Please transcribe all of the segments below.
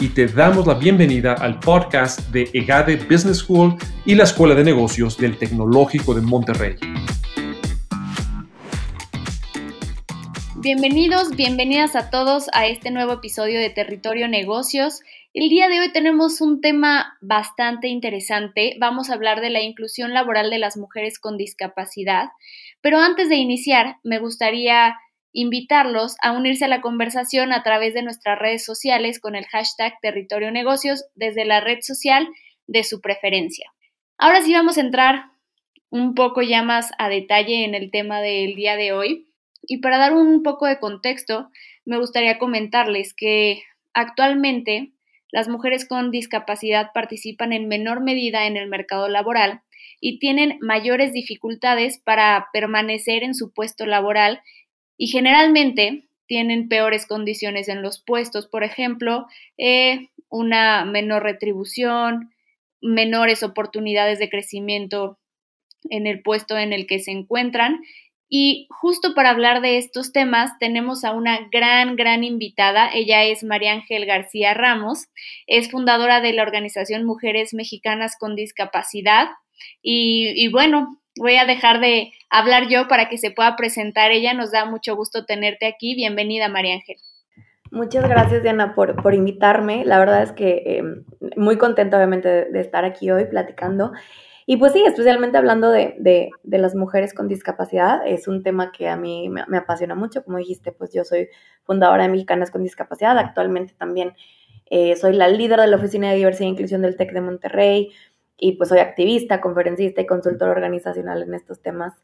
y te damos la bienvenida al podcast de EGADE Business School y la Escuela de Negocios del Tecnológico de Monterrey. Bienvenidos, bienvenidas a todos a este nuevo episodio de Territorio Negocios. El día de hoy tenemos un tema bastante interesante. Vamos a hablar de la inclusión laboral de las mujeres con discapacidad. Pero antes de iniciar, me gustaría invitarlos a unirse a la conversación a través de nuestras redes sociales con el hashtag Territorio Negocios desde la red social de su preferencia. Ahora sí vamos a entrar un poco ya más a detalle en el tema del día de hoy. Y para dar un poco de contexto, me gustaría comentarles que actualmente las mujeres con discapacidad participan en menor medida en el mercado laboral y tienen mayores dificultades para permanecer en su puesto laboral y generalmente tienen peores condiciones en los puestos, por ejemplo, eh, una menor retribución, menores oportunidades de crecimiento en el puesto en el que se encuentran. Y justo para hablar de estos temas tenemos a una gran, gran invitada. Ella es María Ángel García Ramos, es fundadora de la organización Mujeres Mexicanas con Discapacidad. Y, y bueno, voy a dejar de hablar yo para que se pueda presentar ella. Nos da mucho gusto tenerte aquí. Bienvenida, María Ángel. Muchas gracias, Diana, por, por invitarme. La verdad es que em, muy contenta, obviamente, de, estar aquí hoy platicando. Y pues sí, especialmente hablando de, de, de, las mujeres con discapacidad, es un tema que a mí me, apasiona mucho. Como dijiste, pues yo soy fundadora de Mexicanas con Discapacidad. Actualmente también eh, soy la líder de la Oficina de Diversidad e Inclusión del TEC de Monterrey y pues soy activista, conferencista y consultor organizacional en estos temas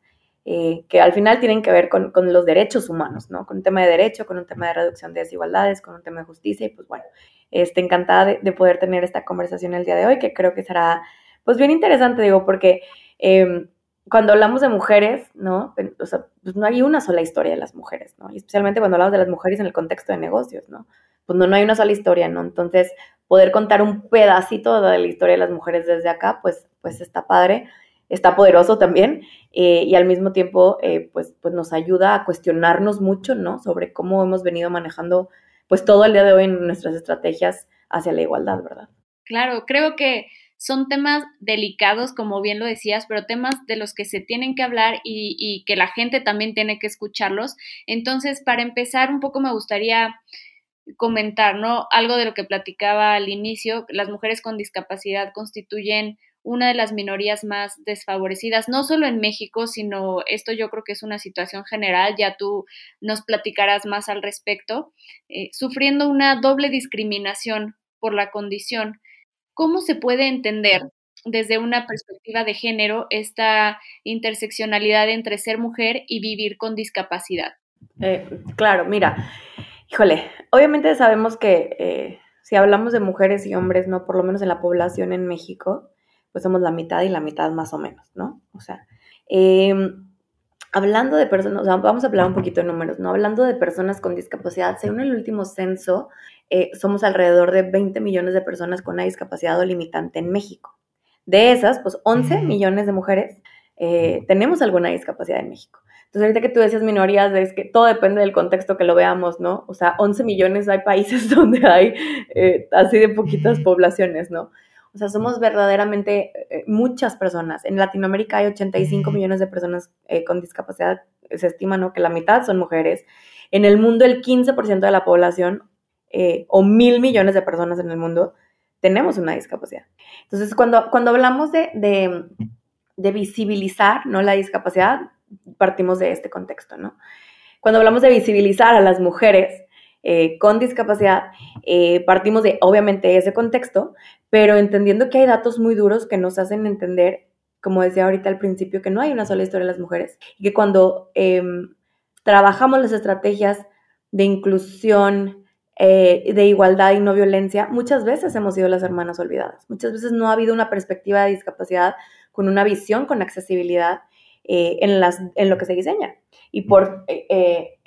eh, que al final tienen que ver con, con, los derechos humanos, ¿no? Con un tema de derecho, con un tema de reducción de desigualdades, con un tema de justicia y pues bueno, este, encantada de, de poder tener esta conversación el día de hoy que creo que será pues bien interesante, digo, porque eh, cuando hablamos de mujeres, ¿no? O sea, pues no hay una sola historia de las mujeres, ¿no? Y especialmente cuando hablamos de las mujeres en el contexto de negocios, ¿no? Pues no, no hay una sola historia, ¿no? Entonces, poder contar un pedacito de la historia de las mujeres desde acá, pues, pues está padre, está poderoso también eh, y al mismo tiempo, eh, pues, pues nos ayuda a cuestionarnos mucho, ¿no? Sobre cómo hemos venido manejando, pues todo el día de hoy en nuestras estrategias hacia la igualdad, ¿verdad? Claro, creo que son temas delicados, como bien lo decías, pero temas de los que se tienen que hablar y, y que la gente también tiene que escucharlos. Entonces, para empezar, un poco me gustaría comentar, ¿no? Algo de lo que platicaba al inicio, las mujeres con discapacidad constituyen una de las minorías más desfavorecidas, no solo en México, sino esto yo creo que es una situación general, ya tú nos platicarás más al respecto, eh, sufriendo una doble discriminación por la condición. ¿Cómo se puede entender desde una perspectiva de género esta interseccionalidad entre ser mujer y vivir con discapacidad? Eh, claro, mira, Híjole, obviamente sabemos que eh, si hablamos de mujeres y hombres, ¿no? Por lo menos en la población en México, pues somos la mitad y la mitad más o menos, ¿no? O sea, em, hablando de personas, o sea, vamos a hablar un poquito de números, ¿no? Hablando de personas con discapacidad, según el último censo, eh, somos alrededor de 20 millones de personas con una discapacidad o limitante en México. De esas, pues 11 millones de mujeres eh, tenemos alguna discapacidad en México. Entonces, ahorita que tú decías minorías, es que todo depende del contexto que lo veamos, ¿no? O sea, 11 millones hay países donde hay eh, así de poquitas poblaciones, ¿no? O sea, somos verdaderamente eh, muchas personas. En Latinoamérica hay 85 millones de personas eh, con discapacidad. Se estima, ¿no? Que la mitad son mujeres. En el mundo, el 15% de la población, o mil millones de personas en el mundo, tenemos una discapacidad. Entonces, cuando, cuando hablamos de, de, de visibilizar, ¿no? La discapacidad, partimos de este contexto, ¿no? Cuando hablamos de visibilizar a las mujeres eh, con discapacidad, eh, partimos de, obviamente, ese contexto, pero entendiendo que hay datos muy duros que nos hacen entender, como decía ahorita al principio, que no hay una sola historia de las mujeres y que cuando em, trabajamos las estrategias de inclusión eh, de igualdad y no violencia, muchas veces hemos sido las hermanas olvidadas. Muchas veces no ha habido una perspectiva de discapacidad con una visión, con accesibilidad eh, en, las, en lo que se diseña y por, eh,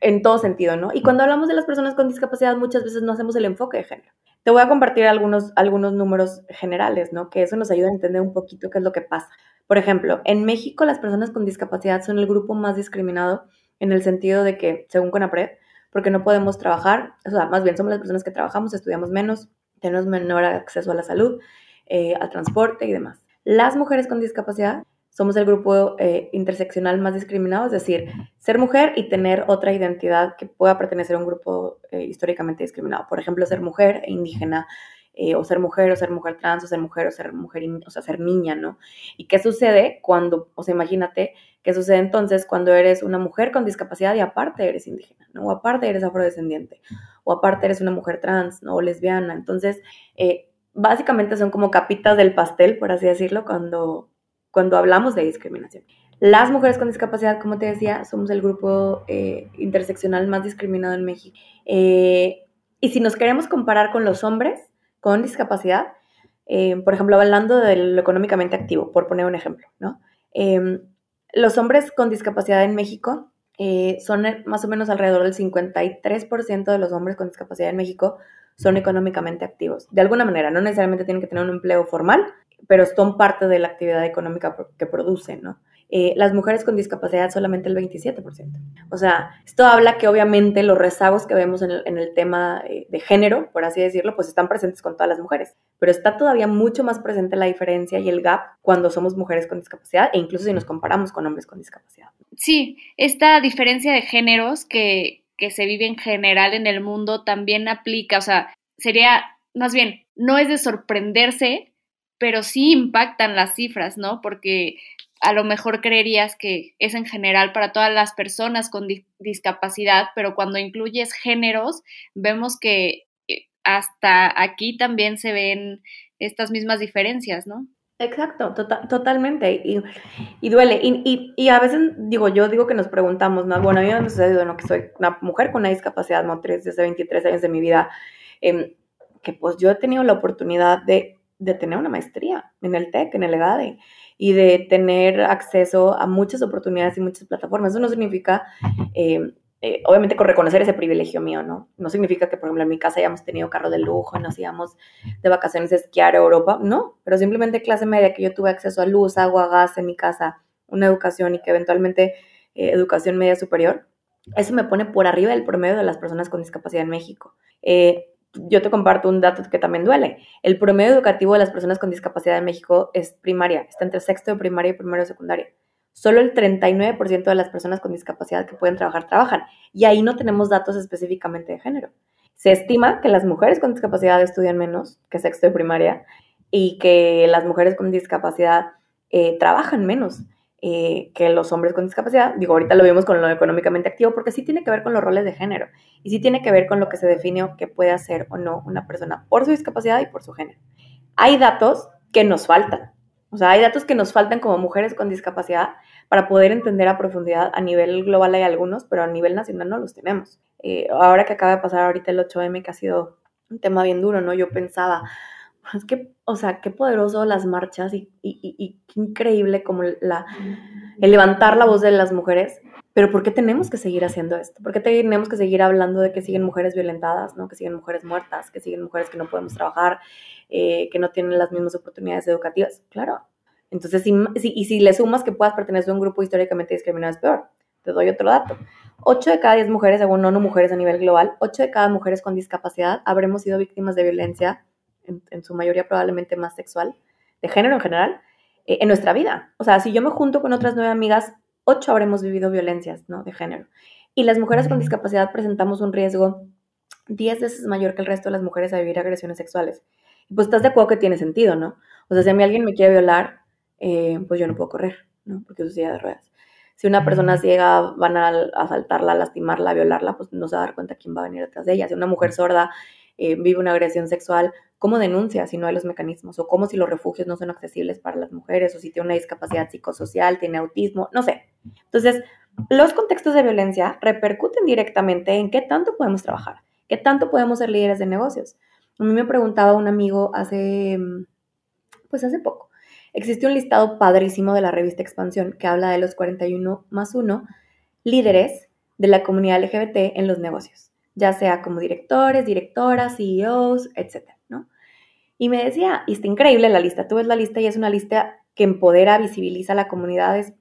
en todo sentido, ¿no? Y cuando hablamos de las personas con discapacidad, muchas veces no hacemos el enfoque de género. Te voy a compartir algunos, algunos números generales, ¿no? Que eso nos ayuda a entender un poquito qué es lo que pasa. Por ejemplo, en México las personas con discapacidad son el grupo más discriminado en el sentido de que, según CONAPRED, porque no podemos trabajar, o sea, más bien somos las personas que trabajamos, estudiamos menos, tenemos menor acceso a la salud, eh, al transporte y demás. Las mujeres con discapacidad somos el grupo eh, interseccional más discriminado, es decir, ser mujer y tener otra identidad que pueda pertenecer a un grupo eh, históricamente discriminado. Por ejemplo, ser mujer e indígena, o ser mujer, o ser mujer trans, o ser mujer, o ser mujer, o sea, ser niña, ¿no? ¿Y qué sucede cuando, o sea, imagínate, ¿Qué sucede entonces cuando eres una mujer con discapacidad y aparte eres indígena, ¿no? o aparte eres afrodescendiente, o aparte eres una mujer trans ¿no? o lesbiana? Entonces, eh, básicamente son como capitas del pastel, por así decirlo, cuando, cuando hablamos de discriminación. Las mujeres con discapacidad, como te decía, somos el grupo eh, interseccional más discriminado en México. Eh, y si nos queremos comparar con los hombres con discapacidad, por ejemplo, hablando de lo económicamente activo, por poner un ejemplo, ¿no? Los hombres con discapacidad en México eh, son más o menos alrededor del 53% de los hombres con discapacidad en México son económicamente activos. De alguna manera, no necesariamente tienen que tener un empleo formal, pero son parte de la actividad económica que producen, ¿no? Eh, las mujeres con discapacidad solamente el 27%. O sea, esto habla que obviamente los rezagos que vemos en el, tema eh, de género, por así decirlo, pues están presentes con todas las mujeres, pero está todavía mucho más presente la diferencia y el gap cuando somos mujeres con discapacidad e incluso si nos comparamos con hombres con discapacidad. Sí, esta diferencia de géneros que, que se vive en general en el mundo también aplica, o sea, sería, más bien, no es de sorprenderse, pero sí impactan las cifras, ¿no? Porque a lo mejor creerías que es en general para todas las personas con discapacidad, pero cuando incluyes géneros, vemos que eh, hasta aquí también se ven estas mismas diferencias, ¿no? Exacto, tota-, totalmente. Y, duele. Y, a veces, digo, yo digo que nos preguntamos, ¿no? Bueno, a mí me ha sucedido. Que soy una mujer con una discapacidad motriz desde 23 años de mi vida, em, que pues yo he tenido la oportunidad de, de, tener una maestría en el TEC, en el EGADE y de tener acceso a muchas oportunidades y muchas plataformas. Eso no significa, eh, eh, obviamente, con reconocer ese privilegio mío, ¿no? No significa que, por ejemplo, en mi casa hayamos tenido carro de lujo, nos íbamos de vacaciones a esquiar a Europa, no, pero simplemente clase media, que yo tuve acceso a luz, agua, gas en mi casa, una educación y que eventualmente eh, educación media superior. Eso me pone por arriba del promedio de las personas con discapacidad en México yo te comparto un dato que también duele. El promedio educativo de las personas con discapacidad en México es primaria, está entre sexto de primaria y primero de secundaria. Solo el 39% de las personas con discapacidad que pueden trabajar trabajan. Y ahí no tenemos datos específicamente de género. Se estima que las mujeres con discapacidad estudian menos que sexto de primaria y que las mujeres con discapacidad eh, trabajan menos. Eh, que los hombres con discapacidad. Digo, ahorita lo vemos con lo económicamente activo porque sí tiene que ver con los roles de género y sí tiene que ver con lo que se define o que puede hacer o no una persona por su discapacidad y por su género. Hay datos que nos faltan. O sea, hay datos que nos faltan como mujeres con discapacidad para poder entender a profundidad. A nivel global hay algunos, pero a nivel nacional no los tenemos. Eh, ahora que acaba de pasar ahorita el 8M, que ha sido un tema bien duro, ¿no? Yo pensaba, es que, o sea, qué poderoso las marchas y, y, qué increíble como la, el levantar la voz de las mujeres. Pero ¿por qué tenemos que seguir haciendo esto? ¿Por qué tenemos que seguir hablando de que siguen mujeres violentadas, ¿no? que siguen mujeres muertas, que siguen mujeres que no podemos trabajar, eh, que no tienen las mismas oportunidades educativas? Claro. Entonces, si, y si le sumas que puedas pertenecer a un grupo históricamente discriminado, es peor. Te doy otro dato. 8 de cada 10 mujeres, según ONU Mujeres a nivel global, 8 de cada mujeres con discapacidad habremos sido víctimas de violencia en, su mayoría probablemente más sexual, de género en general, eh, en nuestra vida. O sea, si yo me junto con otras nueve amigas, ocho habremos vivido violencias ¿no? de género. Y las mujeres con discapacidad presentamos un riesgo diez veces mayor que el resto de las mujeres a vivir agresiones sexuales. Pues estás de acuerdo que tiene sentido, ¿no? O sea, si a mí alguien me quiere violar, eh, pues yo no puedo correr, ¿no? Porque es silla de ruedas. Si una persona ciega van a asaltarla, lastimarla, violarla, pues no se va a dar cuenta quién va a venir detrás de ella. Si una mujer sorda eh, vive una agresión sexual, ¿cómo denuncia si no hay los mecanismos? O cómo si los refugios no son accesibles para las mujeres, o si tiene una discapacidad psicosocial, tiene autismo, no sé. Entonces, los contextos de violencia repercuten directamente en qué tanto podemos trabajar, ¿Qué tanto podemos ser líderes de negocios? A mí me preguntaba un amigo hace, pues hace poco. Existe un listado padrísimo de la revista Expansión que habla de los 41 más 1 líderes de la comunidad LGBT en los negocios, ya sea como directores, directoras, CEOs, etcétera, ¿no? Y me decía, y está increíble la lista, tú ves la lista y es una lista que empodera, visibiliza a la comunidad, es,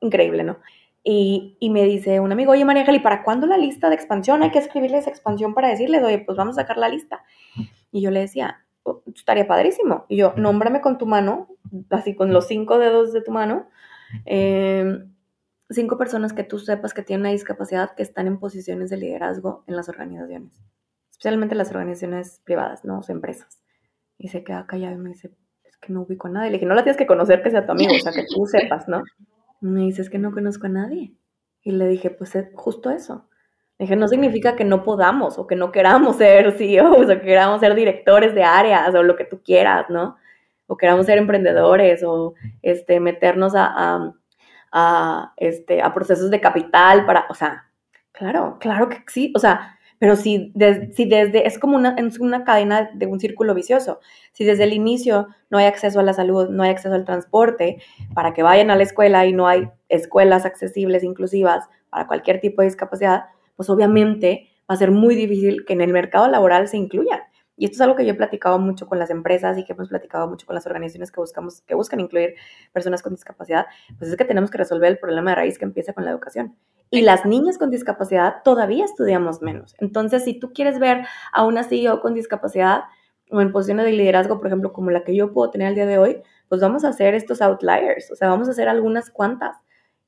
increíble, ¿no? Y, me dice un amigo, oye María Ángel, ¿y para cuándo la lista de expansión? Hay que escribirles expansión para decirles, oye, pues vamos a sacar la lista. Y yo le decía, oh, estaría padrísimo. Y yo, nómbrame con tu mano, así con los cinco dedos de tu mano, em, cinco personas que tú sepas que tienen una discapacidad que están en posiciones de liderazgo en las organizaciones, especialmente las organizaciones privadas, no o empresas. Y se queda callado y me dice, es que no ubico a nadie. Le dije, no la tienes que conocer que sea tu amigo, o sea, que tú sepas, ¿no? me dice, es que no conozco a nadie. Y le dije, pues es justo eso. Le dije, no significa que no podamos o que no queramos ser CEOs o que queramos ser directores de áreas o lo que tú quieras, ¿no? O queramos ser emprendedores o este, meternos a, a, este, a procesos de capital para, o sea, claro, claro que sí, o sea, pero si, si desde, es como una, es una cadena de un círculo vicioso. Si desde el inicio no hay acceso a la salud, no hay acceso al transporte, para que vayan a la escuela y no hay escuelas accesibles, inclusivas, para cualquier tipo de discapacidad, pues obviamente va a ser muy difícil que en el mercado laboral se incluyan. Y esto es algo que yo he platicado mucho con las empresas y que hemos platicado mucho con las organizaciones que, buscamos, que buscan incluir personas con discapacidad, pues es que tenemos que resolver el problema de raíz que empieza con la educación. Y las niñas con discapacidad todavía estudiamos menos. Entonces, si tú quieres ver a una CEO con discapacidad o en posiciones de liderazgo, por ejemplo, como la que yo puedo tener el día de hoy, pues vamos a hacer estos outliers, o sea, vamos a hacer algunas cuantas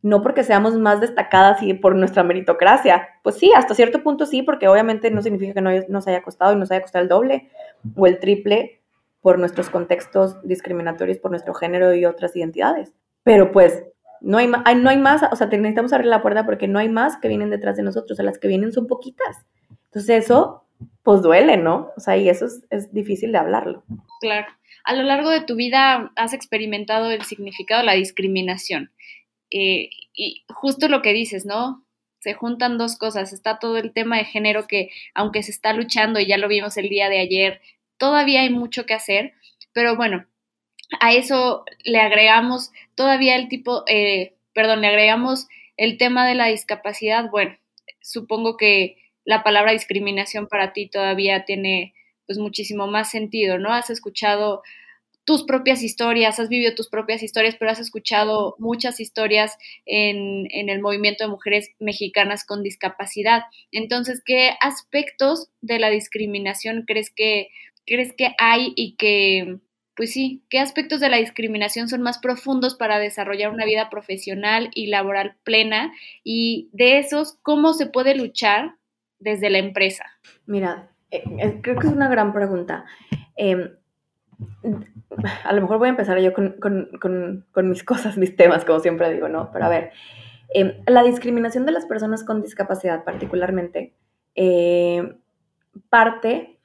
no porque seamos más destacadas y por nuestra meritocracia. Pues sí, hasta cierto punto sí, porque obviamente no significa que no nos haya costado y nos haya costado el doble o el triple por nuestros contextos discriminatorios, por nuestro género y otras identidades. Pero pues no hay, no hay más, o sea, necesitamos abrir la puerta porque no hay más que vienen detrás de nosotros, o sea, las que vienen son poquitas. Entonces eso, pues duele, ¿no? O sea, y eso es, es difícil de hablarlo. Claro. A lo largo de tu vida has experimentado el significado de la discriminación. Eh, y justo lo que dices, ¿no? Se juntan dos cosas. Está todo el tema de género que, aunque se está luchando, y ya lo vimos el día de ayer, todavía hay mucho que hacer. Pero bueno, a eso le agregamos todavía el tipo, eh, perdón, le agregamos el tema de la discapacidad. Bueno, supongo que la palabra discriminación para ti todavía tiene pues muchísimo más sentido, ¿no? Has escuchado tus propias historias, has vivido tus propias historias, pero has escuchado muchas historias en, el movimiento de mujeres mexicanas con discapacidad. Entonces, ¿qué aspectos de la discriminación crees que, crees que hay y que, pues sí, qué aspectos de la discriminación son más profundos para desarrollar una vida profesional y laboral plena? Y de esos, ¿cómo se puede luchar desde la empresa? Mira, eh, eh, creo que es una gran pregunta. Em, a lo mejor voy a empezar yo con, mis cosas, mis temas, como siempre digo, ¿no? Pero a ver, em, la discriminación de las personas con discapacidad particularmente eh, parte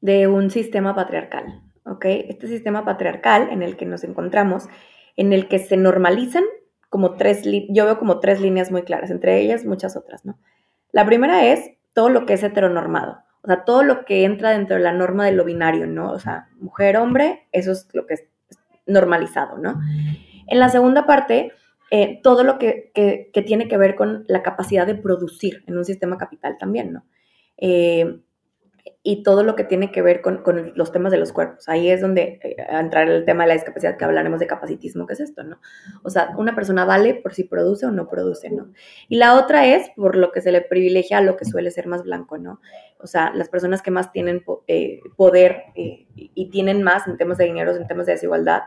de un sistema patriarcal, ¿ok? Este sistema patriarcal en el que nos encontramos, en el que se normalizan como tres, yo veo como tres líneas muy claras, entre ellas muchas otras, ¿no? La primera es todo lo que es heteronormado. O sea, todo lo que entra dentro de la norma de lo binario, ¿no? O sea, mujer, hombre, eso es lo que es normalizado, ¿no? En la segunda parte, eh, todo lo que, tiene que ver con la capacidad de producir en un sistema capital también, ¿no? Eh, y todo lo que tiene que ver con, los temas de los cuerpos. Ahí es donde eh, entrar el tema de la discapacidad, que hablaremos de capacitismo, que es esto, ¿no? O sea, una persona vale por si produce o no produce, ¿no? Y la otra es por lo que se le privilegia a lo que suele ser más blanco, ¿no? O sea, las personas que más tienen eh, poder eh, y tienen más en temas de dinero, en temas de desigualdad,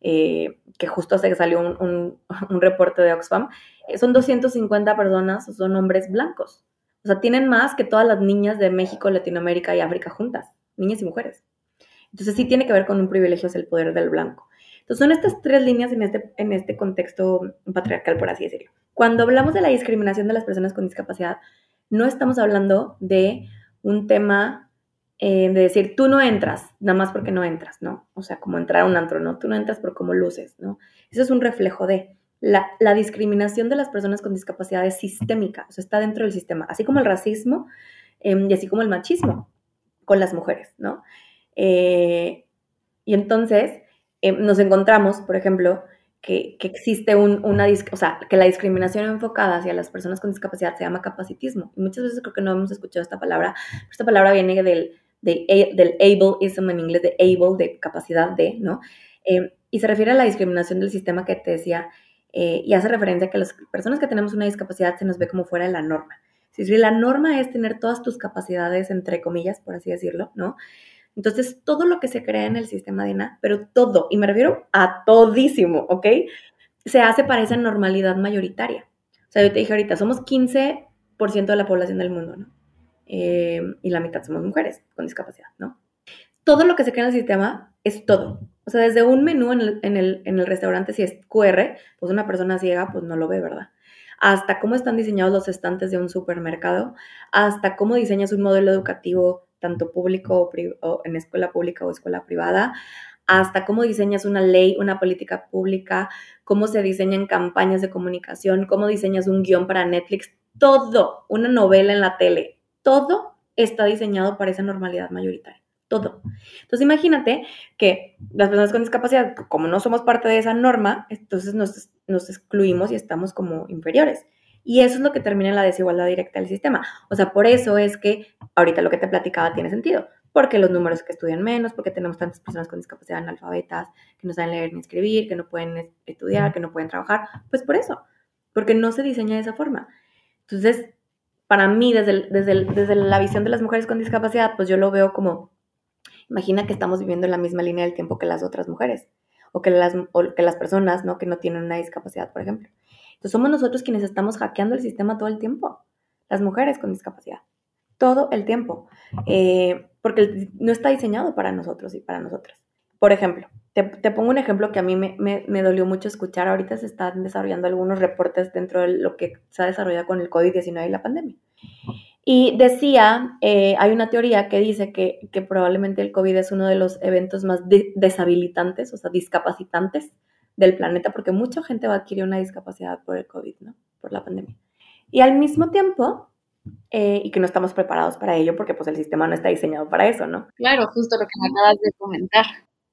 que justo hace que salió un, un reporte de Oxfam, son 250 personas, son hombres blancos. O sea, tienen más que todas las niñas de México, Latinoamérica y África juntas, niñas y mujeres. Entonces sí tiene que ver con un privilegio, es el poder del blanco. Entonces son estas tres líneas en este, en este contexto patriarcal, por así decirlo. Cuando hablamos de la discriminación de las personas con discapacidad, no estamos hablando de un tema eh, de decir, tú no entras, nada más porque no entras, ¿no? O sea, como entrar a un antro, ¿no? Tú no entras por cómo luces, ¿no? Eso es un reflejo de la, discriminación de las personas con discapacidad es sistémica, o sea, está dentro del sistema. Así como el racismo em, y así como el machismo con las mujeres, ¿no? Eh, y entonces em, nos encontramos, por ejemplo, que, existe un, una, o sea, que la discriminación enfocada hacia las personas con discapacidad se llama capacitismo. Y muchas veces creo que no hemos escuchado esta palabra. Esta palabra viene del, de, del ableism en inglés, de able, de capacidad de, ¿no? Em, y se refiere a la discriminación del sistema que te decía eh, y hace referencia a que las personas que tenemos una discapacidad se nos ve como fuera de la norma. Si la norma es tener todas tus capacidades, entre comillas, por así decirlo, ¿no? Entonces, todo lo que se crea en el sistema DINA, pero todo, y me refiero a todísimo, ¿ok? Se hace para esa normalidad mayoritaria. O sea, yo te dije ahorita, somos 15% de la población del mundo, ¿no? Eh, y la mitad somos mujeres con discapacidad, ¿no? Todo lo que se crea en el sistema es todo. O sea, desde un menú en el, en restaurante, si es QR, pues una persona ciega, pues no lo ve, ¿verdad? Hasta cómo están diseñados los estantes de un supermercado, hasta cómo diseñas un modelo educativo, tanto público o, en escuela pública o escuela privada, hasta cómo diseñas una ley, una política pública, cómo se diseñan campañas de comunicación, cómo diseñas un guion para Netflix, todo, una novela en la tele, todo está diseñado para esa normalidad mayoritaria. Todo. Entonces imagínate que las personas con discapacidad, como no somos parte de esa norma, entonces nos, nos excluimos y estamos como inferiores. Y eso es lo que termina en la desigualdad directa del sistema. O sea, por eso es que ahorita lo que te platicaba tiene sentido. Porque los números que estudian menos, porque tenemos tantas personas con discapacidad analfabetas que no saben leer ni escribir, que no pueden estudiar, que no pueden trabajar. Pues por eso. Porque no se diseña de esa forma. Entonces, para mí, desde, desde, desde la visión de las mujeres con discapacidad, pues yo lo veo como, imagina que estamos viviendo en la misma línea del tiempo que las otras mujeres. O que las, o que las personas, ¿no? Que no tienen una discapacidad, por ejemplo. Entonces somos nosotros quienes estamos hackeando el sistema todo el tiempo, las mujeres con discapacidad, todo el tiempo, eh, porque no está diseñado para nosotros y para nosotras. Por ejemplo, te, pongo un ejemplo que a mí me, me, dolió mucho escuchar. Ahorita se están desarrollando algunos reportes dentro de lo que se ha desarrollado con el COVID-19 y la pandemia. Y decía, eh, hay una teoría que dice que, que, probablemente el COVID es uno de los eventos más deshabilitantes, o sea, discapacitantes del planeta, porque mucha gente va a adquirir una discapacidad por el COVID, ¿no? Por la pandemia. Y al mismo tiempo, eh, y que no estamos preparados para ello, porque pues el sistema no está diseñado para eso, ¿no? Claro, justo lo que me acabas de comentar.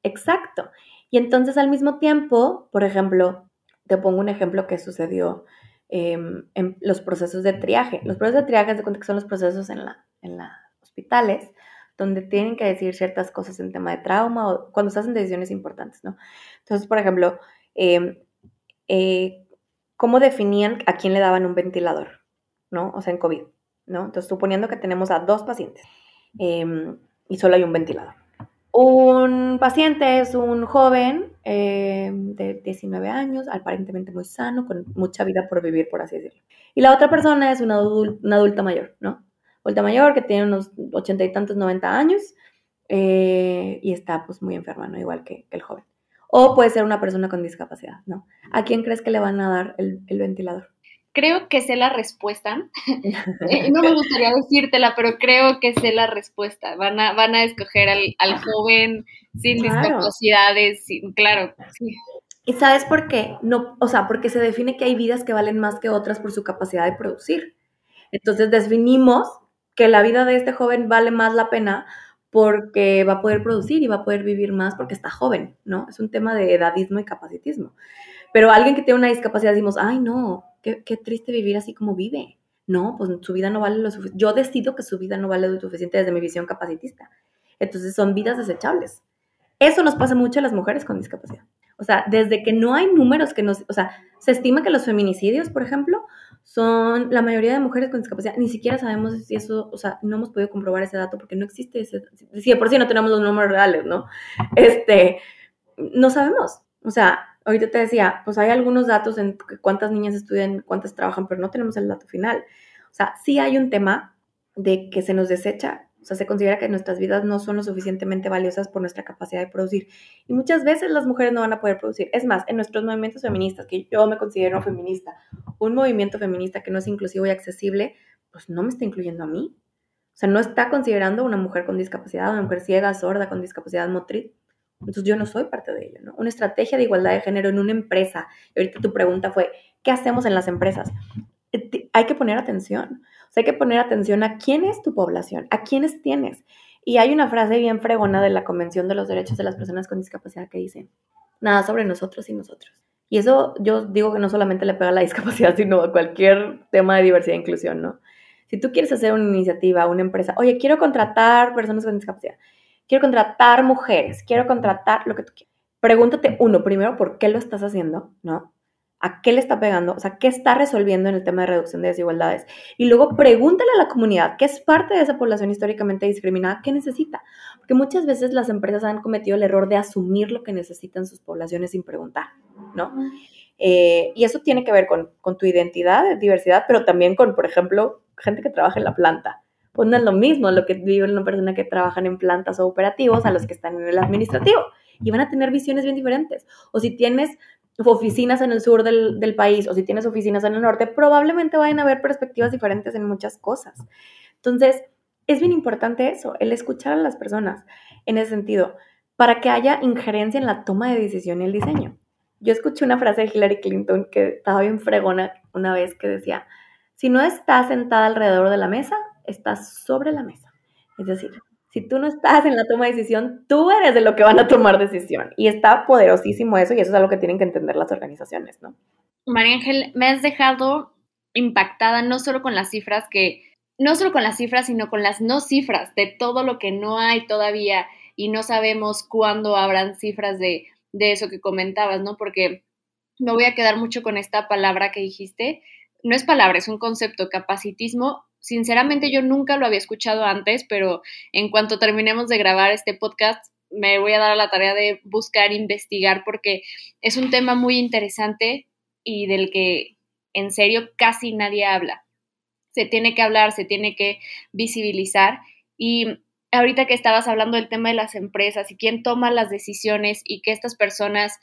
Exacto. Y entonces al mismo tiempo, por ejemplo, te pongo un ejemplo que sucedió em, en los procesos de triaje. Los procesos de triaje, de cuenta que son los procesos en la, en los hospitales, donde tienen que decir ciertas cosas en tema de trauma o cuando se hacen decisiones importantes, ¿no? Entonces, por ejemplo, Em, eh, cómo definían a quién le daban un ventilador, ¿no? O sea, en COVID, ¿no? Entonces, suponiendo que tenemos a dos pacientes em, y solo hay un ventilador. Un paciente es un joven em, de 19 años, aparentemente muy sano, con mucha vida por vivir, por así decirlo. Y la otra persona es una, adulta mayor, ¿no? Adulta mayor que tiene unos ochenta y tantos, 90 años eh, y está pues muy enferma, ¿no? Igual que el joven. O puede ser una persona con discapacidad, ¿no? ¿A quién crees que le van a dar el, ventilador? Creo que sé la respuesta. Eh, no me gustaría decírtela, pero creo que sé la respuesta. Van a, van a escoger al, joven sin discapacidades, claro. ¿Y sabes por qué? No, o sea, porque se define que hay vidas que valen más que otras por su capacidad de producir. Entonces definimos que la vida de este joven vale más la pena porque va a poder producir y va a poder vivir más porque está joven, ¿no? Es un tema de edadismo y capacitismo. Pero alguien que tiene una discapacidad decimos, ay, no, qué, triste vivir así como vive. No, pues su vida no vale lo suficiente. Yo decido que su vida no vale lo suficiente desde mi visión capacitista. Entonces son vidas desechables. Eso nos pasa mucho a las mujeres con discapacidad. O sea, desde que no hay números que nos, o sea, se estima que los feminicidios, por ejemplo, son la mayoría de mujeres con discapacidad. Ni siquiera sabemos si eso, o sea, no hemos podido comprobar ese dato porque no existe ese, si de por sí no tenemos los números reales, ¿no? Este, no sabemos. O sea, ahorita te decía, pues hay algunos datos en cuántas niñas estudian, cuántas trabajan, pero no tenemos el dato final. O sea, sí hay un tema de que se nos desecha o sea, se considera que nuestras vidas no son lo suficientemente valiosas por nuestra capacidad de producir. Y muchas veces las mujeres no van a poder producir. Es más, en nuestros movimientos feministas, que yo me considero feminista, un movimiento feminista que no es inclusivo y accesible, pues no me está incluyendo a mí. O sea, no está considerando una mujer con discapacidad, una mujer ciega, sorda, con discapacidad motriz. Entonces yo no soy parte de ello, ¿no? Una estrategia de igualdad de género en una empresa. Y ahorita tu pregunta fue, ¿qué hacemos en las empresas? Eh, hay que poner atención hay que poner atención a quién es tu población, a quiénes tienes. Y hay una frase bien fregona de la Convención de los Derechos de las Personas con Discapacidad que dice, nada sobre nosotros y nosotros. Y eso yo digo que no solamente le pega a la discapacidad, sino a cualquier tema de diversidad e inclusión, ¿no? Si tú quieres hacer una iniciativa, una empresa, oye, quiero contratar personas con discapacidad, quiero contratar mujeres, quiero contratar lo que tú quieras. Pregúntate, uno, primero, ¿por qué lo estás haciendo? ¿No? ¿A qué le está pegando? O sea, ¿qué está resolviendo en el tema de reducción de desigualdades? Y luego pregúntale a la comunidad, que es parte de esa población históricamente discriminada, ¿qué necesita? Porque muchas veces las empresas han cometido el error de asumir lo que necesitan sus poblaciones sin preguntar, ¿no? Eh, y eso tiene que ver con, con tu identidad, diversidad, pero también con, por ejemplo, gente que trabaja en la planta. Pues no es lo mismo lo que vive una persona que trabaja en plantas o operativos a los que están en el administrativo. Y van a tener visiones bien diferentes. O si tienes oficinas en el sur del, país o si tienes oficinas en el norte, probablemente vayan a haber perspectivas diferentes en muchas cosas. Entonces, es bien importante eso, el escuchar a las personas en ese sentido, para que haya injerencia en la toma de decisión y el diseño. Yo escuché una frase de Hillary Clinton que estaba bien fregona una vez que decía, si no estás sentada alrededor de la mesa, estás sobre la mesa. Es decir, si tú no estás en la toma de decisión, tú eres de lo que van a tomar decisión. Y está poderosísimo eso y eso es algo que tienen que entender las organizaciones, ¿no? María Ángel, me has dejado impactada no solo con las cifras que, no solo con las cifras, sino con las no cifras de todo lo que no hay todavía y no sabemos cuándo habrán cifras de, de eso que comentabas, ¿no? Porque me voy a quedar mucho con esta palabra que dijiste. No es palabra, es un concepto, capacitismo sinceramente yo nunca lo había escuchado antes, pero en cuanto terminemos de grabar este podcast, me voy a dar a la tarea de buscar, investigar, porque es un tema muy interesante y del que en serio casi nadie habla. Se tiene que hablar, se tiene que visibilizar y ahorita que estabas hablando del tema de las empresas y quién toma las decisiones y que estas personas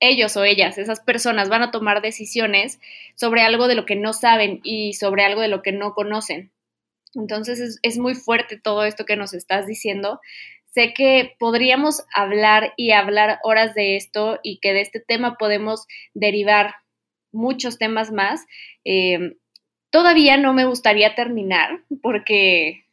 ellos o ellas, esas personas van a tomar decisiones sobre algo de lo que no saben y sobre algo de lo que no conocen. Entonces es, muy fuerte todo esto que nos estás diciendo. Sé que podríamos hablar y hablar horas de esto y que de este tema podemos derivar muchos temas más. Eh, todavía no me gustaría terminar porque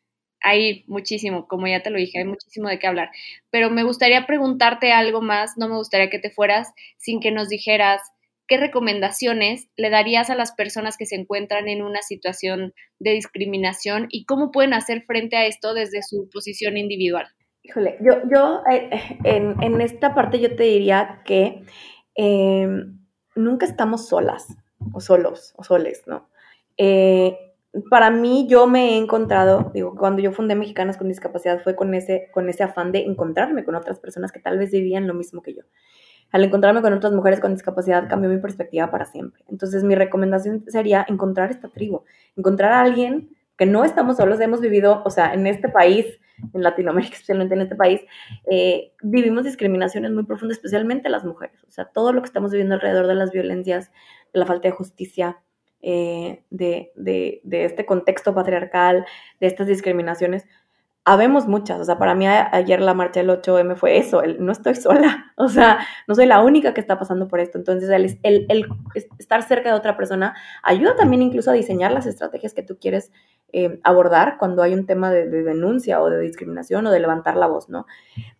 hay muchísimo, como ya te lo dije, hay muchísimo de qué hablar. Pero me gustaría preguntarte algo más, no me gustaría que te fueras sin que nos dijeras qué recomendaciones le darías a las personas que se encuentran en una situación de discriminación y cómo pueden hacer frente a esto desde su posición individual. Híjole, yo, yo eh, en, esta parte yo te diría que em, nunca estamos solas o solos o soles, ¿no? Eh, para mí yo me he encontrado, digo, cuando yo fundé Mexicanas con Discapacidad fue con ese, con ese afán de encontrarme con otras personas que tal vez vivían lo mismo que yo. Al encontrarme con otras mujeres con discapacidad cambió mi perspectiva para siempre. Entonces mi recomendación sería encontrar esta tribu, encontrar a alguien que no estamos solos, hemos vivido, o sea, en este país, en Latinoamérica, especialmente en este país, eh, vivimos discriminaciones muy profundas, especialmente las mujeres. O sea, todo lo que estamos viviendo alrededor de las violencias, de la falta de justicia, eh, de, este contexto patriarcal, de estas discriminaciones, habemos muchas, o sea, para mí ayer la marcha del 8M fue eso, el, no estoy sola, o sea, no soy la única que está pasando por esto, entonces el, el, estar cerca de otra persona ayuda también incluso a diseñar las estrategias que tú quieres eh, abordar cuando hay un tema de, denuncia o de discriminación o de levantar la voz, ¿no?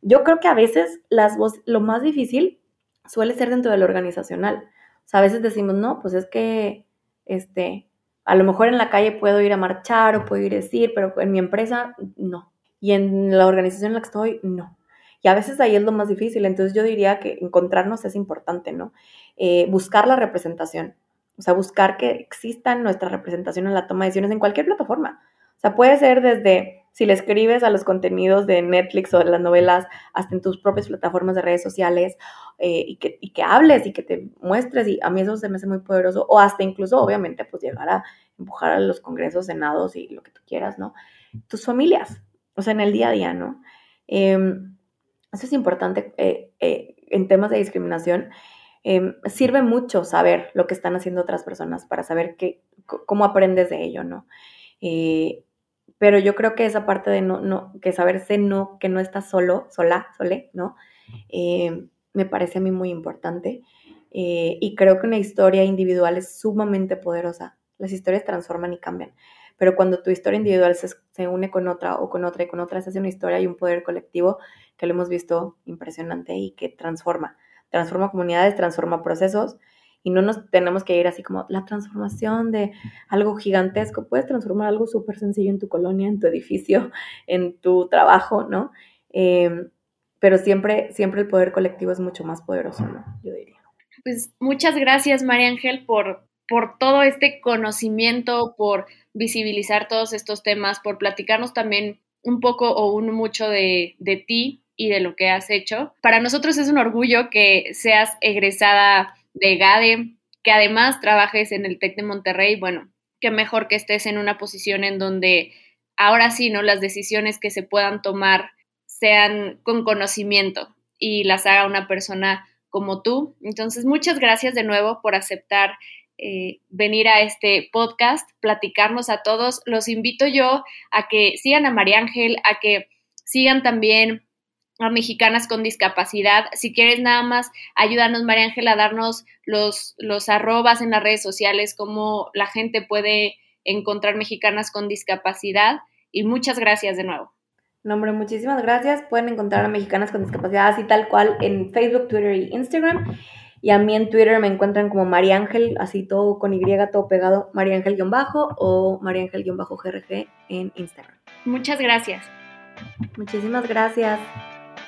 Yo creo que a veces las voz, lo más difícil suele ser dentro de lo organizacional, o sea, a veces decimos, no, pues es que este, a lo mejor en la calle puedo ir a marchar o puedo ir a decir, pero en mi empresa no. Y en la organización en la que estoy, no. Y a veces ahí es lo más difícil. Entonces yo diría que encontrarnos es importante, ¿no? Eh, buscar la representación. O sea, buscar que exista nuestra representación en la toma de decisiones en cualquier plataforma. O sea, puede ser desde si le escribes a los contenidos de Netflix o de las novelas, hasta en tus propias plataformas de redes sociales, eh, y, que, y que hables y que te muestres, y a mí eso se me hace muy poderoso, o hasta incluso, obviamente, pues llegar a empujar a los congresos, senados y lo que tú quieras, ¿no? Tus familias, o sea, en el día a día, ¿no? Em, eso es importante eh, eh, en temas de discriminación. Em, sirve mucho saber lo que están haciendo otras personas para saber que, cómo aprendes de ello, ¿no? Pero yo creo que esa parte de no, no, que saberse no, que no estás solo, sola, sole, ¿no? Eh, me parece a mí muy importante. Eh, y creo que una historia individual es sumamente poderosa. Las historias transforman y cambian. pero cuando tu historia individual se, se, une con otra o con otra y con otra, se hace una historia y un poder colectivo que lo hemos visto impresionante y que transforma, transforma comunidades, transforma procesos y no nos tenemos que ir así como la transformación de algo gigantesco, puedes transformar algo súper sencillo en tu colonia, en tu edificio, en tu trabajo, ¿no? Em, pero siempre, siempre el poder colectivo es mucho más poderoso, ¿no? Yo diría. Pues muchas gracias, María Ángel, por, por todo este conocimiento, por visibilizar todos estos temas, por platicarnos también un poco o un mucho de, de ti y de lo que has hecho. Para nosotros es un orgullo que seas egresada de GADE, que además trabajes en el TEC de Monterrey. Bueno, qué mejor que estés en una posición en donde ahora sí, ¿no? Las decisiones que se puedan tomar sean con conocimiento y las haga una persona como tú. Entonces, muchas gracias de nuevo por aceptar eh, venir a este podcast, platicarnos a todos. Los invito yo a que sigan a María Ángel, a que sigan también a mexicanas con discapacidad. Si quieres nada más, ayúdanos, María Ángela, a darnos los, los arrobas en las redes sociales, cómo la gente puede encontrar mexicanas con discapacidad. Y muchas gracias de nuevo. No, hombre, muchísimas gracias. Pueden encontrar a Mexicanas con Discapacidad así tal cual en Facebook, Twitter y Instagram. Y a mí en Twitter me encuentran como María Ángel, así todo con Y, todo pegado, María Ángel-bajo o María Ángel-GRG en Instagram. Muchas gracias. Muchísimas gracias.